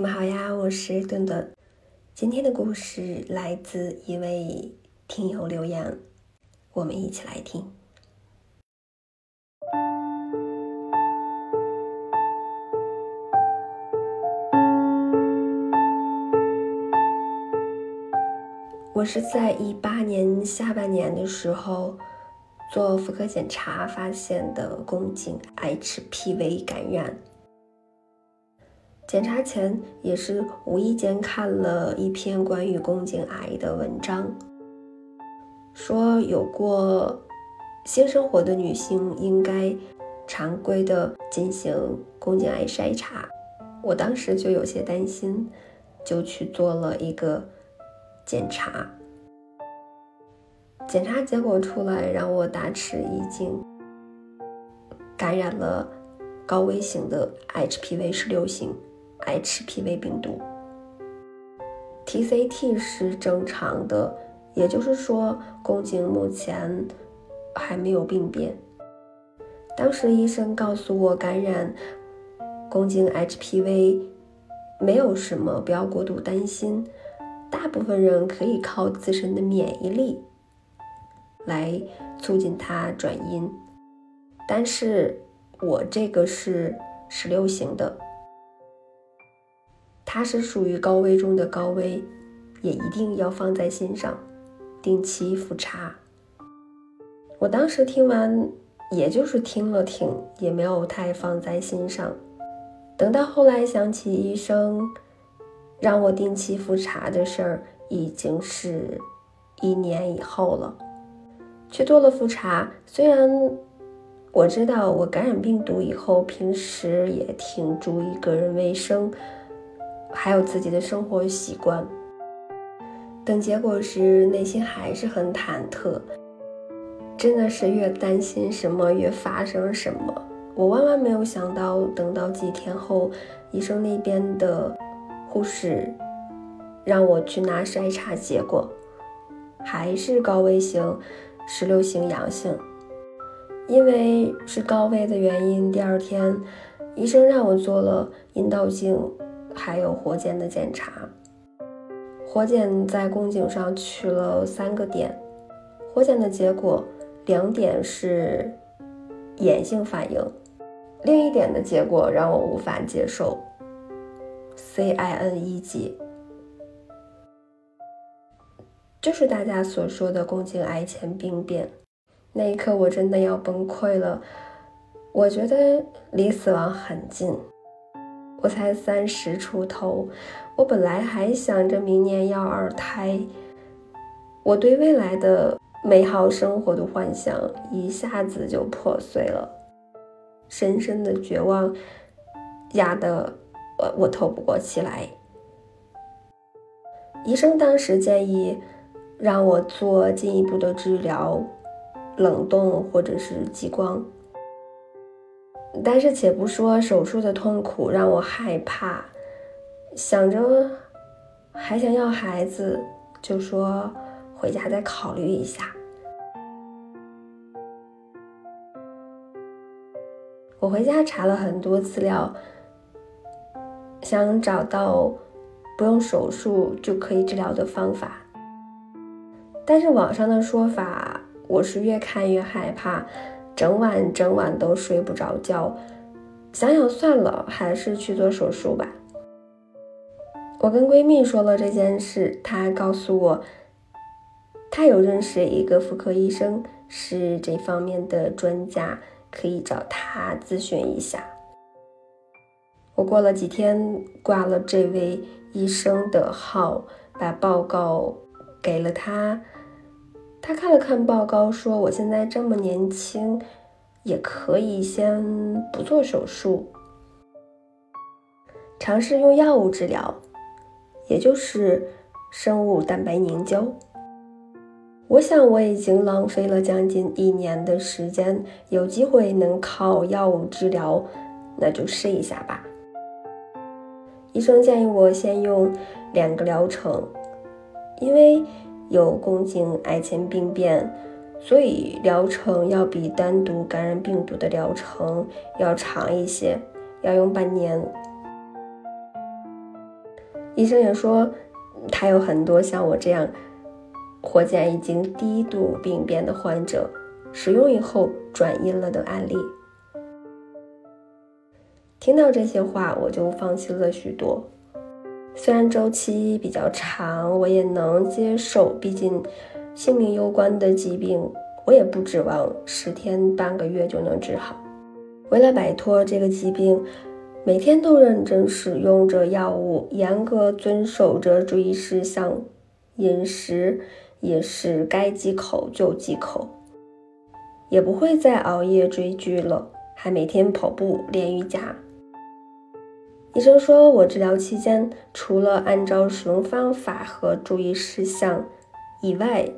你们好呀，我是顿顿。今天的故事来自一位听友留言，我们一起来听。我是在一八年下半年的时候做妇科检查发现的宫颈 HPV 感染。检查前也是无意间看了一篇关于宫颈癌的文章，说有过性生活的女性应该常规的进行宫颈癌筛查。我当时就有些担心，就去做了一个检查。检查结果出来让我大吃一惊，感染了高危型的 HPV 十六型。HPV 病毒，TCT 是正常的，也就是说宫颈目前还没有病变。当时医生告诉我，感染宫颈 HPV 没有什么，不要过度担心，大部分人可以靠自身的免疫力来促进它转阴，但是我这个是十六型的。它是属于高危中的高危，也一定要放在心上，定期复查。我当时听完，也就是听了听，也没有太放在心上。等到后来想起医生让我定期复查的事儿，已经是一年以后了。去做了复查，虽然我知道我感染病毒以后，平时也挺注意个人卫生。还有自己的生活习惯。等结果时，内心还是很忐忑，真的是越担心什么越发生什么。我万万没有想到，等到几天后，医生那边的护士让我去拿筛查结果，还是高危型十六型阳性。因为是高危的原因，第二天医生让我做了阴道镜。还有活检的检查，活检在宫颈上取了三个点，活检的结果两点是炎性反应，另一点的结果让我无法接受，CIN 一级，就是大家所说的宫颈癌前病变。那一刻我真的要崩溃了，我觉得离死亡很近。我才三十出头，我本来还想着明年要二胎，我对未来的美好生活的幻想一下子就破碎了，深深的绝望压得我我透不过气来。医生当时建议让我做进一步的治疗，冷冻或者是激光。但是，且不说手术的痛苦让我害怕，想着还想要孩子，就说回家再考虑一下。我回家查了很多资料，想找到不用手术就可以治疗的方法，但是网上的说法，我是越看越害怕。整晚整晚都睡不着觉，想想算了，还是去做手术吧。我跟闺蜜说了这件事，她告诉我，她有认识一个妇科医生，是这方面的专家，可以找他咨询一下。我过了几天挂了这位医生的号，把报告给了他。他看了看报告，说：“我现在这么年轻，也可以先不做手术，尝试用药物治疗，也就是生物蛋白凝胶。我想我已经浪费了将近一年的时间，有机会能靠药物治疗，那就试一下吧。”医生建议我先用两个疗程，因为。有宫颈癌前病变，所以疗程要比单独感染病毒的疗程要长一些，要用半年。医生也说，他有很多像我这样活检已经低度病变的患者，使用以后转阴了的案例。听到这些话，我就放心了许多。虽然周期比较长，我也能接受，毕竟性命攸关的疾病，我也不指望十天半个月就能治好。为了摆脱这个疾病，每天都认真使用着药物，严格遵守着注意事项，饮食也是该忌口就忌口，也不会再熬夜追剧了，还每天跑步练瑜伽。医生说，我治疗期间除了按照使用方法和注意事项以外，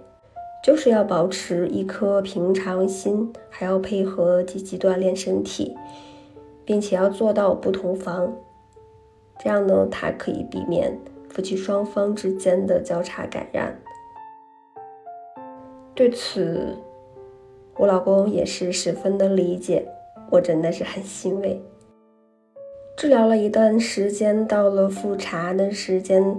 就是要保持一颗平常心，还要配合积极锻炼身体，并且要做到不同房。这样呢，它可以避免夫妻双方之间的交叉感染。对此，我老公也是十分的理解，我真的是很欣慰。治疗了一段时间，到了复查的时间，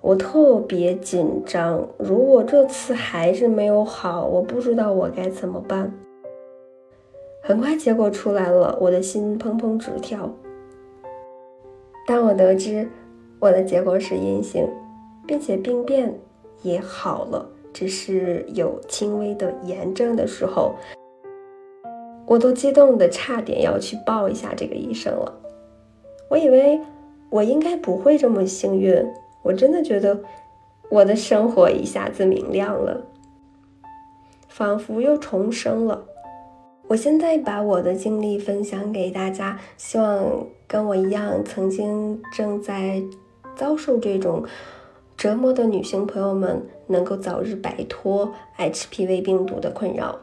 我特别紧张。如果这次还是没有好，我不知道我该怎么办。很快结果出来了，我的心砰砰直跳。当我得知我的结果是阴性，并且病变也好了，只是有轻微的炎症的时候，我都激动的差点要去抱一下这个医生了。我以为我应该不会这么幸运，我真的觉得我的生活一下子明亮了，仿佛又重生了。我现在把我的经历分享给大家，希望跟我一样曾经正在遭受这种折磨的女性朋友们，能够早日摆脱 HPV 病毒的困扰，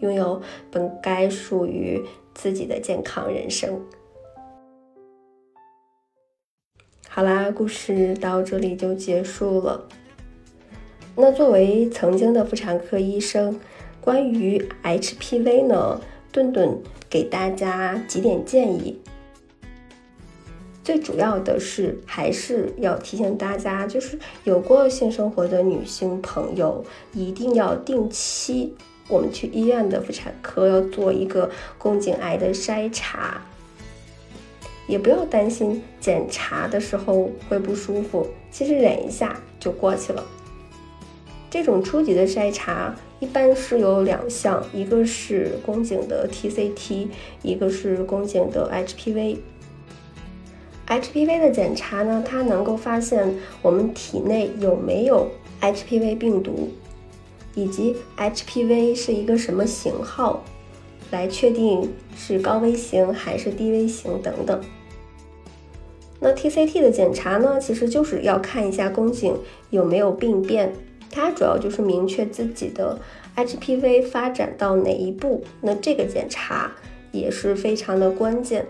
拥有本该属于自己的健康人生。好啦，故事到这里就结束了。那作为曾经的妇产科医生，关于 HPV 呢，顿顿给大家几点建议。最主要的是，还是要提醒大家，就是有过性生活的女性朋友，一定要定期我们去医院的妇产科要做一个宫颈癌的筛查。也不要担心检查的时候会不舒服，其实忍一下就过去了。这种初级的筛查一般是有两项，一个是宫颈的 TCT，一个是宫颈的 HPV。HPV 的检查呢，它能够发现我们体内有没有 HPV 病毒，以及 HPV 是一个什么型号。来确定是高危型还是低危型等等。那 TCT 的检查呢，其实就是要看一下宫颈有没有病变，它主要就是明确自己的 HPV 发展到哪一步。那这个检查也是非常的关键。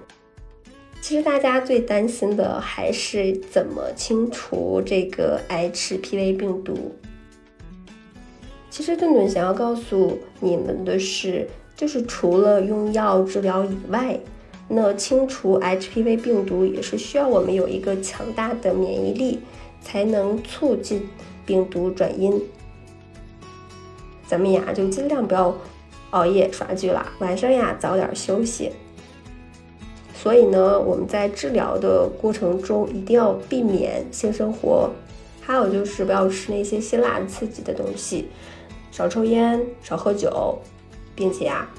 其实大家最担心的还是怎么清除这个 HPV 病毒。其实顿顿想要告诉你们的是。就是除了用药治疗以外，那清除 HPV 病毒也是需要我们有一个强大的免疫力，才能促进病毒转阴。咱们呀就尽量不要熬夜刷剧啦，晚上呀早点休息。所以呢，我们在治疗的过程中一定要避免性生活，还有就是不要吃那些辛辣刺激的东西，少抽烟，少喝酒。并且啊，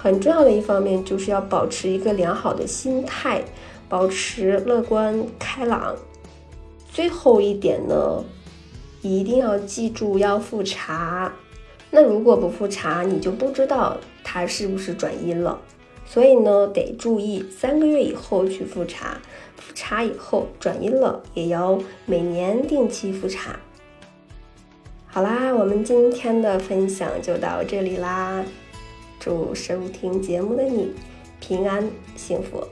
很重要的一方面就是要保持一个良好的心态，保持乐观开朗。最后一点呢，一定要记住要复查。那如果不复查，你就不知道它是不是转阴了。所以呢，得注意三个月以后去复查。复查以后转阴了，也要每年定期复查。好啦，我们今天的分享就到这里啦！祝收听节目的你平安幸福。